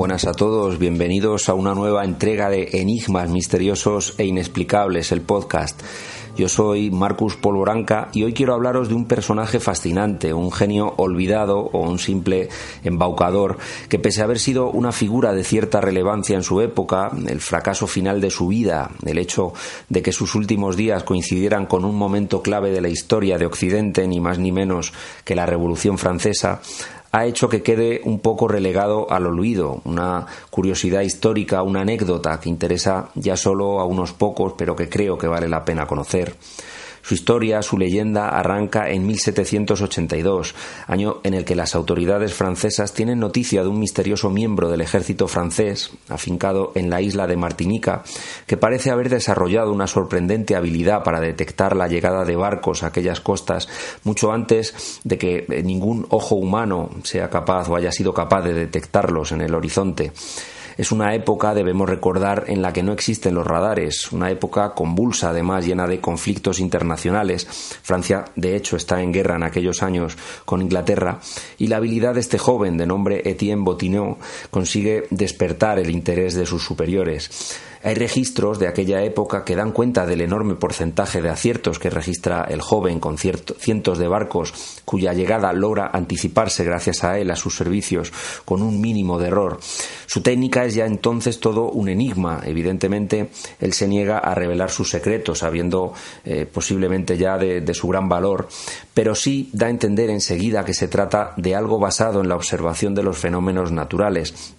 Buenas a todos, bienvenidos a una nueva entrega de Enigmas Misteriosos e Inexplicables, el podcast. Yo soy Marcus Polvoranca y hoy quiero hablaros de un personaje fascinante, un genio olvidado o un simple embaucador que pese a haber sido una figura de cierta relevancia en su época, el fracaso final de su vida, el hecho de que sus últimos días coincidieran con un momento clave de la historia de Occidente, ni más ni menos que la Revolución Francesa, ha hecho que quede un poco relegado al olvido, una curiosidad histórica, una anécdota que interesa ya solo a unos pocos, pero que creo que vale la pena conocer. Su historia, su leyenda, arranca en 1782, año en el que las autoridades francesas tienen noticia de un misterioso miembro del ejército francés, afincado en la isla de Martinica, que parece haber desarrollado una sorprendente habilidad para detectar la llegada de barcos a aquellas costas mucho antes de que ningún ojo humano sea capaz o haya sido capaz de detectarlos en el horizonte. Es una época, debemos recordar, en la que no existen los radares, una época convulsa, además llena de conflictos internacionales. Francia, de hecho, está en guerra en aquellos años con Inglaterra, y la habilidad de este joven, de nombre Etienne Bottineau, consigue despertar el interés de sus superiores. Hay registros de aquella época que dan cuenta del enorme porcentaje de aciertos que registra el joven con cientos de barcos cuya llegada logra anticiparse gracias a él, a sus servicios, con un mínimo de error. Su técnica es ya entonces todo un enigma. Evidentemente, él se niega a revelar sus secretos, sabiendo eh, posiblemente ya de, de su gran valor, pero sí da a entender enseguida que se trata de algo basado en la observación de los fenómenos naturales,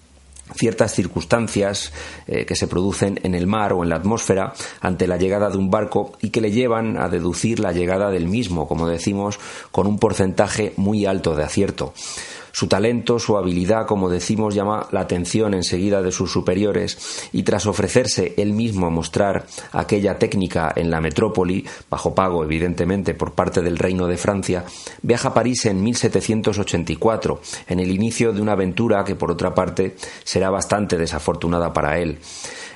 ciertas circunstancias eh, que se producen en el mar o en la atmósfera ante la llegada de un barco y que le llevan a deducir la llegada del mismo, como decimos, con un porcentaje muy alto de acierto. Su talento, su habilidad, como decimos, llama la atención enseguida de sus superiores y tras ofrecerse él mismo a mostrar aquella técnica en la metrópoli, bajo pago evidentemente por parte del Reino de Francia, viaja a París en 1784, en el inicio de una aventura que por otra parte será bastante desafortunada para él.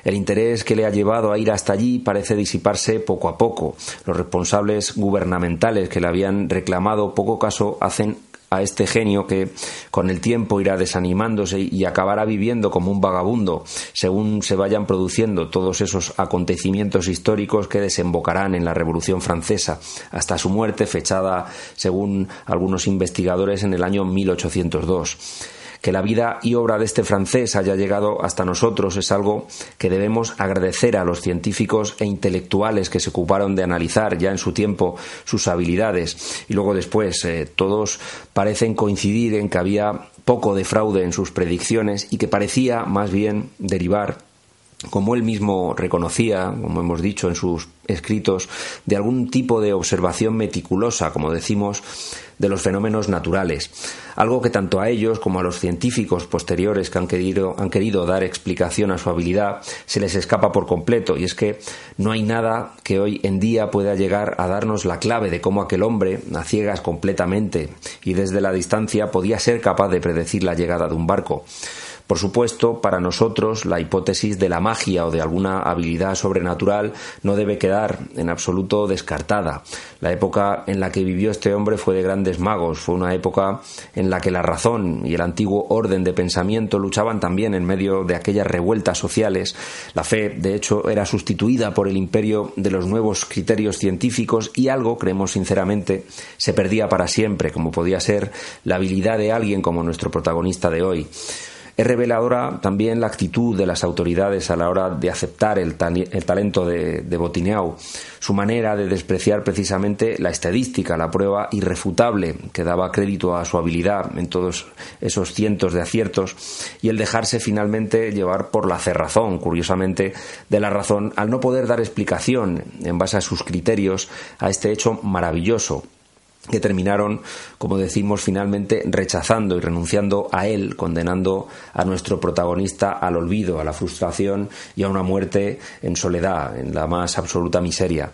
El interés que le ha llevado a ir hasta allí parece disiparse poco a poco. Los responsables gubernamentales que le habían reclamado poco caso hacen a este genio que con el tiempo irá desanimándose y acabará viviendo como un vagabundo según se vayan produciendo todos esos acontecimientos históricos que desembocarán en la Revolución Francesa hasta su muerte fechada según algunos investigadores en el año 1802. Que la vida y obra de este francés haya llegado hasta nosotros es algo que debemos agradecer a los científicos e intelectuales que se ocuparon de analizar ya en su tiempo sus habilidades. Y luego después eh, todos parecen coincidir en que había poco de fraude en sus predicciones y que parecía más bien derivar como él mismo reconocía, como hemos dicho en sus escritos, de algún tipo de observación meticulosa, como decimos, de los fenómenos naturales, algo que tanto a ellos como a los científicos posteriores que han querido, han querido dar explicación a su habilidad se les escapa por completo, y es que no hay nada que hoy en día pueda llegar a darnos la clave de cómo aquel hombre, a ciegas completamente y desde la distancia, podía ser capaz de predecir la llegada de un barco. Por supuesto, para nosotros la hipótesis de la magia o de alguna habilidad sobrenatural no debe quedar en absoluto descartada. La época en la que vivió este hombre fue de grandes magos, fue una época en la que la razón y el antiguo orden de pensamiento luchaban también en medio de aquellas revueltas sociales. La fe, de hecho, era sustituida por el imperio de los nuevos criterios científicos y algo, creemos sinceramente, se perdía para siempre, como podía ser la habilidad de alguien como nuestro protagonista de hoy. Es reveladora también la actitud de las autoridades a la hora de aceptar el, talento de, de Botineau, su manera de despreciar precisamente la estadística, la prueba irrefutable que daba crédito a su habilidad en todos esos cientos de aciertos y el dejarse finalmente llevar por la cerrazón, curiosamente, de la razón al no poder dar explicación en base a sus criterios a este hecho maravilloso que terminaron, como decimos, finalmente rechazando y renunciando a él, condenando a nuestro protagonista al olvido, a la frustración y a una muerte en soledad, en la más absoluta miseria.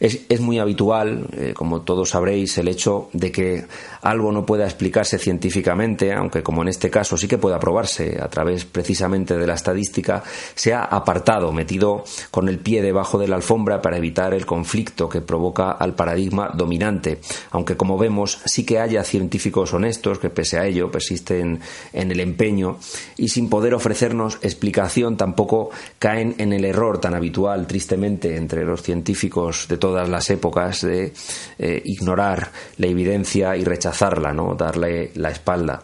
Es, muy habitual, eh, como todos sabréis, el hecho de que algo no pueda explicarse científicamente, aunque como en este caso sí que pueda probarse a través precisamente de la estadística, sea apartado, metido con el pie debajo de la alfombra para evitar el conflicto que provoca al paradigma dominante, aunque como vemos sí que haya científicos honestos que pese a ello persisten en el empeño y sin poder ofrecernos explicación tampoco caen en el error tan habitual tristemente entre los científicos de todo todas las épocas de eh, ignorar la evidencia y rechazarla, ¿no? darle la espalda.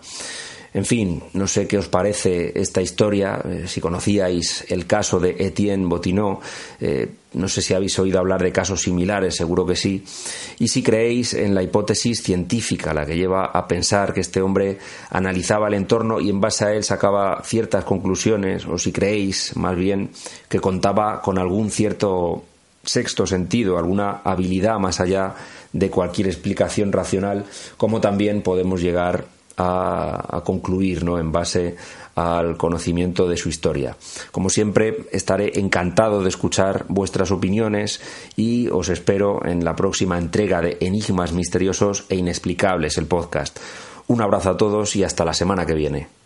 En fin, no sé qué os parece esta historia, eh, si conocíais el caso de Etienne Botineau, eh, no sé si habéis oído hablar de casos similares, seguro que sí, y si creéis en la hipótesis científica, la que lleva a pensar que este hombre analizaba el entorno y en base a él sacaba ciertas conclusiones, o si creéis más bien que contaba con algún cierto sexto sentido, alguna habilidad más allá de cualquier explicación racional, como también podemos llegar a, concluir ¿no? en base al conocimiento de su historia. Como siempre, estaré encantado de escuchar vuestras opiniones y os espero en la próxima entrega de Enigmas Misteriosos e Inexplicables, el podcast. Un abrazo a todos y hasta la semana que viene.